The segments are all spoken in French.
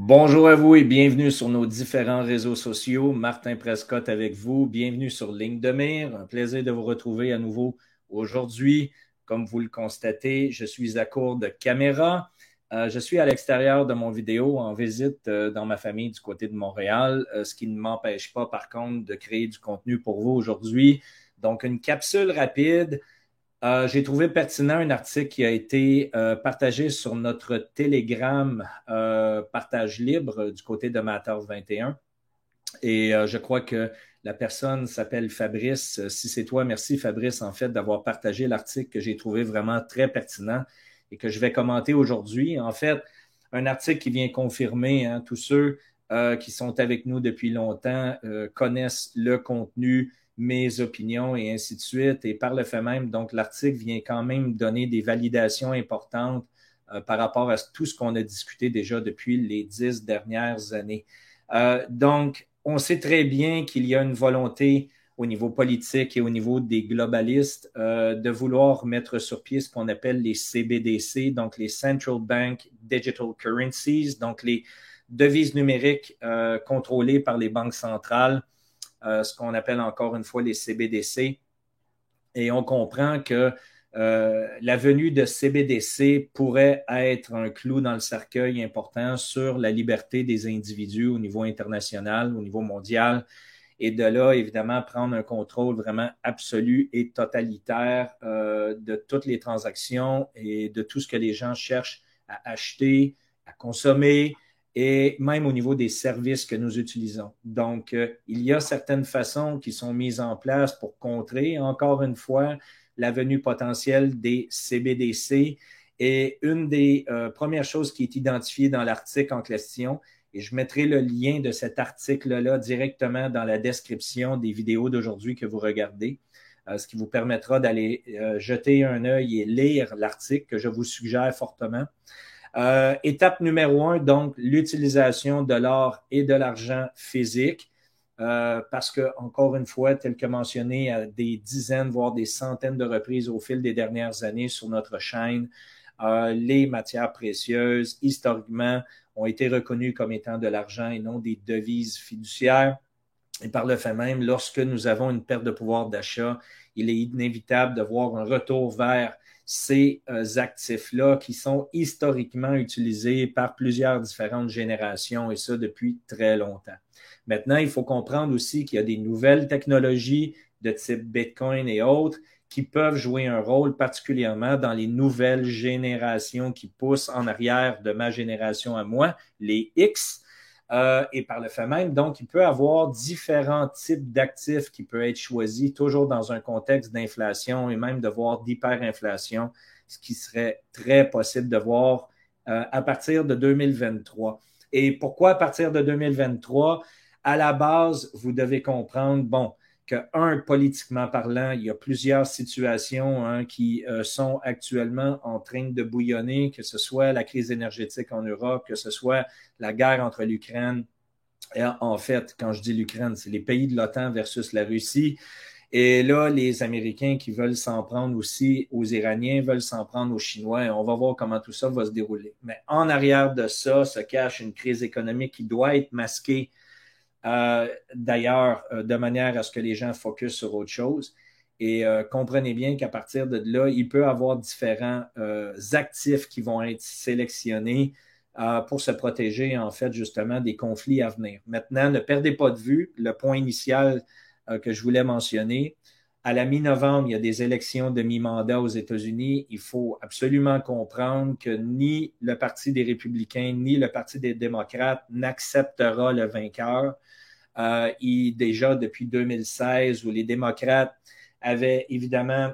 Bonjour à vous et bienvenue sur nos différents réseaux sociaux. Martin Prescott avec vous. Bienvenue sur Ligne de Mire. Un plaisir de vous retrouver à nouveau aujourd'hui. Comme vous le constatez, je suis à court de caméra. Euh, je suis à l'extérieur de mon vidéo en visite euh, dans ma famille du côté de Montréal, euh, ce qui ne m'empêche pas par contre de créer du contenu pour vous aujourd'hui. Donc, une capsule rapide euh, j'ai trouvé pertinent un article qui a été euh, partagé sur notre Telegram euh, partage libre du côté de Matter 21. Et je crois que la personne s'appelle Fabrice. Si c'est toi, merci Fabrice, en fait, d'avoir partagé l'article que j'ai trouvé vraiment très pertinent et que je vais commenter aujourd'hui. En fait, un article qui vient confirmer hein, tous ceux qui sont avec nous depuis longtemps connaissent le contenu mes opinions et ainsi de suite. Et par le fait même, donc l'article vient quand même donner des validations importantes euh, par rapport à tout ce qu'on a discuté déjà depuis les dix dernières années. Euh, donc, on sait très bien qu'il y a une volonté au niveau politique et au niveau des globalistes euh, de vouloir mettre sur pied ce qu'on appelle les CBDC, donc les Central Bank Digital Currencies, donc les devises numériques contrôlées par les banques centrales ce qu'on appelle encore une fois les CBDC. Et on comprend que euh, la venue de CBDC pourrait être un clou dans le cercueil important sur la liberté des individus au niveau international, au niveau mondial, et de là, évidemment, prendre un contrôle vraiment absolu et totalitaire euh, de toutes les transactions et de tout ce que les gens cherchent à acheter, à consommer, et même au niveau des services que nous utilisons. Donc, euh, il y a certaines façons qui sont mises en place pour contrer, encore une fois, la venue potentielle des CBDC. Et une des euh, premières choses qui est identifiée dans l'article en question, et je mettrai le lien de cet article-là directement dans la description des vidéos d'aujourd'hui que vous regardez, euh, ce qui vous permettra d'aller jeter un œil et lire l'article que je vous suggère fortement. Euh, étape numéro un, donc, l'utilisation de l'or et de l'argent physique. Euh, parce que, encore une fois, tel que mentionné à des dizaines, voire des centaines de reprises au fil des dernières années sur notre chaîne, euh, les matières précieuses, historiquement, ont été reconnues comme étant de l'argent et non des devises fiduciaires. Et par le fait même, lorsque nous avons une perte de pouvoir d'achat, il est inévitable de voir un retour vers ces euh, actifs-là qui sont historiquement utilisés par plusieurs différentes générations et ça depuis très longtemps. Maintenant, il faut comprendre aussi qu'il y a des nouvelles technologies de type Bitcoin et autres qui peuvent jouer un rôle particulièrement dans les nouvelles générations qui poussent en arrière de ma génération à moi, les X, euh, et par le fait même, donc, il peut avoir différents types d'actifs qui peuvent être choisis, toujours dans un contexte d'inflation et même de voir d'hyperinflation, ce qui serait très possible de voir euh, à partir de 2023. Et pourquoi à partir de 2023? À la base, vous devez comprendre, bon, que, un, politiquement parlant, il y a plusieurs situations hein, qui euh, sont actuellement en train de bouillonner, que ce soit la crise énergétique en Europe, que ce soit la guerre entre l'Ukraine. En fait, quand je dis l'Ukraine, c'est les pays de l'OTAN versus la Russie. Et là, les Américains qui veulent s'en prendre aussi aux Iraniens, veulent s'en prendre aux Chinois. On va voir comment tout ça va se dérouler. Mais en arrière de ça se cache une crise économique qui doit être masquée d'ailleurs, euh, de manière à ce que les gens focusent sur autre chose. Et euh, comprenez bien qu'à partir de là, il peut y avoir différents actifs qui vont être sélectionnés pour se protéger, en fait, justement, des conflits à venir. Maintenant, ne perdez pas de vue le point initial que je voulais mentionner. À la mi-novembre, il y a des élections de mi-mandat aux États-Unis. Il faut absolument comprendre que ni le Parti des républicains ni le Parti des démocrates n'acceptera le vainqueur. Euh, déjà depuis 2016, où les démocrates avaient évidemment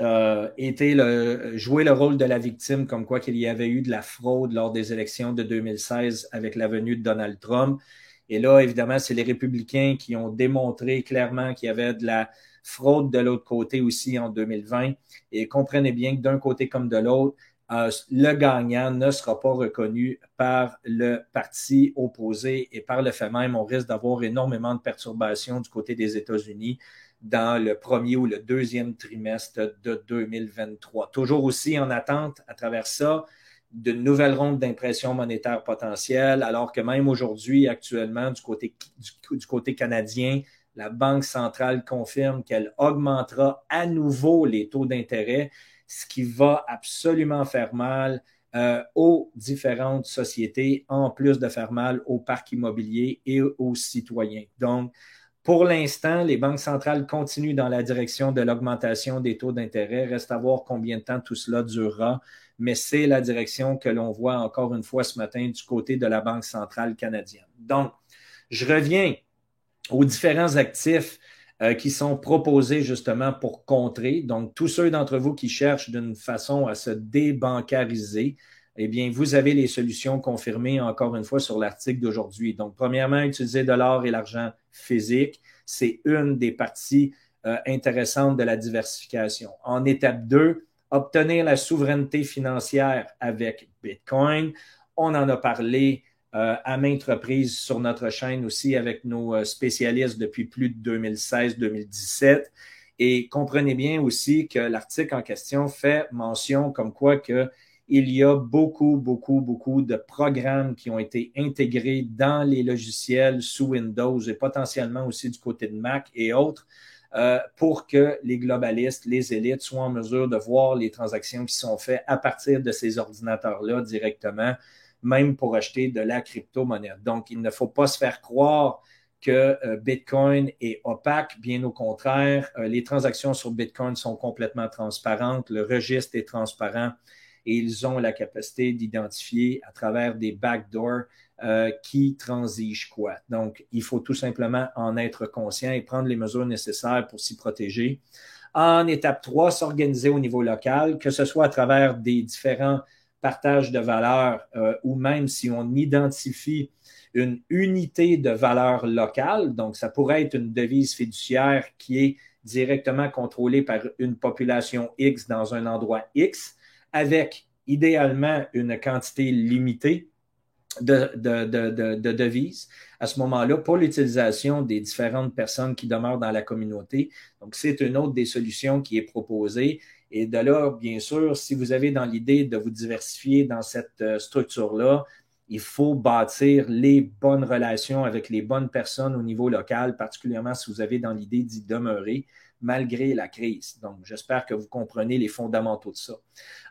euh, été le, joué le rôle de la victime, comme quoi qu'il y avait eu de la fraude lors des élections de 2016 avec la venue de Donald Trump. Et là, évidemment, c'est les républicains qui ont démontré clairement qu'il y avait de la fraude de l'autre côté aussi en 2020. Et comprenez bien que d'un côté comme de l'autre, euh, le gagnant ne sera pas reconnu par le parti opposé et par le fait même, on risque d'avoir énormément de perturbations du côté des États-Unis dans le premier ou le deuxième trimestre de 2023. Toujours aussi en attente à travers ça de nouvelles rondes d'impression monétaire potentielle, alors que même aujourd'hui, actuellement, du, côté canadien, la Banque centrale confirme qu'elle augmentera à nouveau les taux d'intérêt, ce qui va absolument faire mal euh, aux différentes sociétés, en plus de faire mal au parc immobilier et aux citoyens. Donc, pour l'instant, les banques centrales continuent dans la direction de l'augmentation des taux d'intérêt. Reste à voir combien de temps tout cela durera, mais c'est la direction que l'on voit encore une fois ce matin du côté de la Banque centrale canadienne. Donc, je reviens aux différents actifs euh, qui sont proposés justement pour contrer. Donc, tous ceux d'entre vous qui cherchent d'une façon à se débancariser, eh bien, vous avez les solutions confirmées encore une fois sur l'article d'aujourd'hui. Donc, premièrement, utiliser de l'or et l'argent physique, c'est une des parties euh, intéressantes de la diversification. En étape 2, obtenir la souveraineté financière avec Bitcoin. On en a parlé euh, à maintes reprises sur notre chaîne aussi avec nos euh, spécialistes depuis plus de 2016-2017. Et comprenez bien aussi que l'article en question fait mention comme quoi que il y a beaucoup, beaucoup, beaucoup de programmes qui ont été intégrés dans les logiciels sous Windows et potentiellement aussi du côté de Mac et autres euh, pour que les globalistes, les élites soient en mesure de voir les transactions qui sont faites à partir de ces ordinateurs-là directement même pour acheter de la crypto-monnaie. Donc, il ne faut pas se faire croire que euh, Bitcoin est opaque. Bien au contraire, euh, les transactions sur Bitcoin sont complètement transparentes, le registre est transparent et ils ont la capacité d'identifier à travers des backdoors euh, qui transigent quoi. Donc, il faut tout simplement en être conscient et prendre les mesures nécessaires pour s'y protéger. En étape 3, s'organiser au niveau local, que ce soit à travers des différents partage de valeur euh, ou même si on identifie une unité de valeur locale, donc ça pourrait être une devise fiduciaire qui est directement contrôlée par une population X dans un endroit X, avec idéalement une quantité limitée de, de, de, de devises à ce moment-là pour l'utilisation des différentes personnes qui demeurent dans la communauté. Donc, c'est une autre des solutions qui est proposée et de là, bien sûr, si vous avez dans l'idée de vous diversifier dans cette euh, structure-là, il faut bâtir les bonnes relations avec les bonnes personnes au niveau local, particulièrement si vous avez dans l'idée d'y demeurer malgré la crise. Donc, j'espère que vous comprenez les fondamentaux de ça.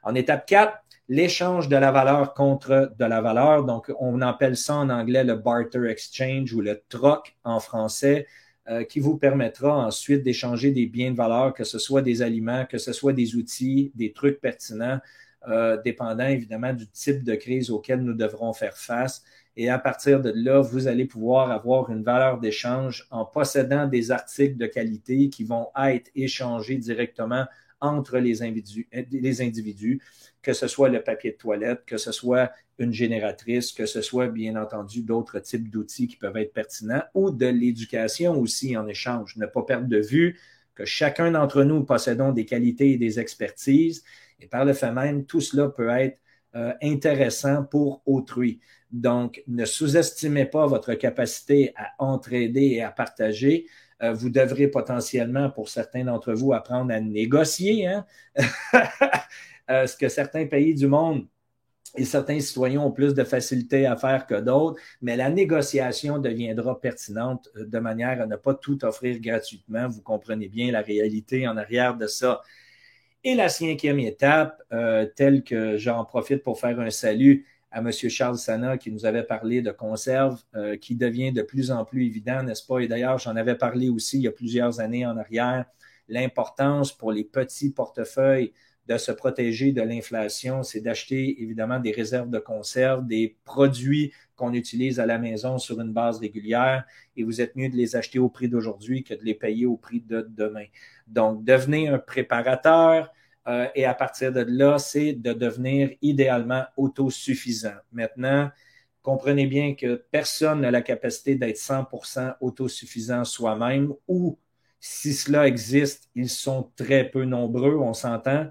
En étape 4, l'échange de la valeur contre de la valeur. Donc, on appelle ça en anglais le barter exchange ou le troc en français. Euh, qui vous permettra ensuite d'échanger des biens de valeur, que ce soit des aliments, que ce soit des outils, des trucs pertinents, euh, dépendant évidemment du type de crise auquel nous devrons faire face. Et à partir de là, vous allez pouvoir avoir une valeur d'échange en possédant des articles de qualité qui vont être échangés directement entre les individus, que ce soit le papier de toilette, que ce soit une génératrice, que ce soit bien entendu d'autres types d'outils qui peuvent être pertinents ou de l'éducation aussi en échange. Ne pas perdre de vue que chacun d'entre nous possédons des qualités et des expertises et par le fait même, tout cela peut être euh, intéressant pour autrui. Donc, ne sous-estimez pas votre capacité à entraider et à partager. Euh, vous devrez potentiellement, pour certains d'entre vous, apprendre à négocier. Hein? euh, ce que certains pays du monde et certains citoyens ont plus de facilité à faire que d'autres, mais la négociation deviendra pertinente euh, de manière à ne pas tout offrir gratuitement. Vous comprenez bien la réalité en arrière de ça. Et la cinquième étape, telle que j'en profite pour faire un salut à M. Charles Sana qui nous avait parlé de conserve, euh, qui devient de plus en plus évident, n'est-ce pas? Et d'ailleurs, j'en avais parlé aussi il y a plusieurs années en arrière, l'importance pour les petits portefeuilles de se protéger de l'inflation, c'est d'acheter évidemment des réserves de conserve, des produits qu'on utilise à la maison sur une base régulière et vous êtes mieux de les acheter au prix d'aujourd'hui que de les payer au prix de demain. Donc, devenez un préparateur euh, et à partir de là, c'est de devenir idéalement autosuffisant. Maintenant, comprenez bien que personne n'a la capacité d'être 100% autosuffisant soi-même ou si cela existe, ils sont très peu nombreux, on s'entend.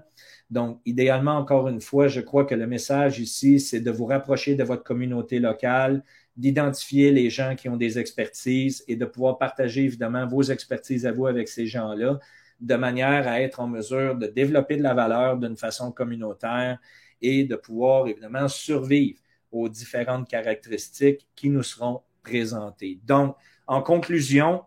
Donc, idéalement, encore une fois, je crois que le message ici, c'est de vous rapprocher de votre communauté locale, d'identifier les gens qui ont des expertises et de pouvoir partager évidemment vos expertises à vous avec ces gens-là de manière à être en mesure de développer de la valeur d'une façon communautaire et de pouvoir évidemment survivre aux différentes caractéristiques qui nous seront présentées. Donc, en conclusion,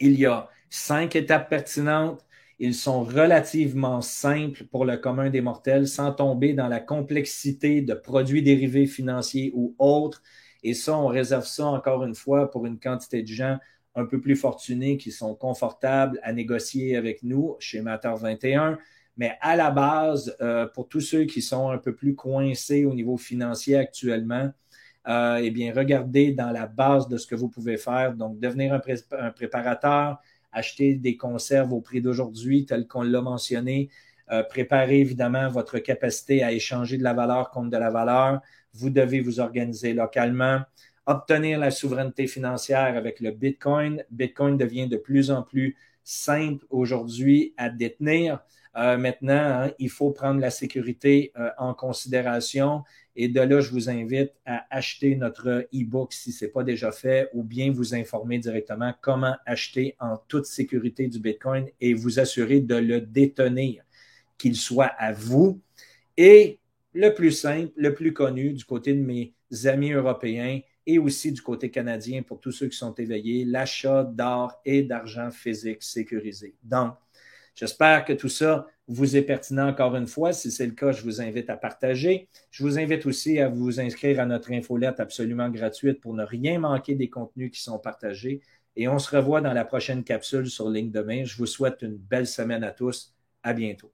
il y a cinq étapes pertinentes. Ils sont relativement simples pour le commun des mortels sans tomber dans la complexité de produits dérivés financiers ou autres. Et ça, on réserve ça encore une fois pour une quantité de gens un peu plus fortunés qui sont confortables à négocier avec nous chez Matter 21. Mais à la base, euh, pour tous ceux qui sont un peu plus coincés au niveau financier actuellement, euh, eh bien, regardez dans la base de ce que vous pouvez faire. Donc, devenir un, préparateur, acheter des conserves au prix d'aujourd'hui, tel qu'on l'a mentionné. Euh, préparer évidemment votre capacité à échanger de la valeur contre de la valeur. Vous devez vous organiser localement. Obtenir la souveraineté financière avec le Bitcoin. Bitcoin devient de plus en plus simple aujourd'hui à détenir. Euh, maintenant, hein, il faut prendre la sécurité euh, en considération. Et de là, je vous invite à acheter notre e-book si ce n'est pas déjà fait ou bien vous informer directement comment acheter en toute sécurité du Bitcoin et vous assurer de le détenir, qu'il soit à vous. Et le plus simple, le plus connu du côté de mes amis européens et aussi du côté canadien pour tous ceux qui sont éveillés, l'achat d'or et d'argent physique sécurisé. Donc, J'espère que tout ça vous est pertinent encore une fois. Si c'est le cas, je vous invite à partager. Je vous invite aussi à vous inscrire à notre infolette absolument gratuite pour ne rien manquer des contenus qui sont partagés. Et on se revoit dans la prochaine capsule sur Ligne de main. Je vous souhaite une belle semaine à tous. À bientôt.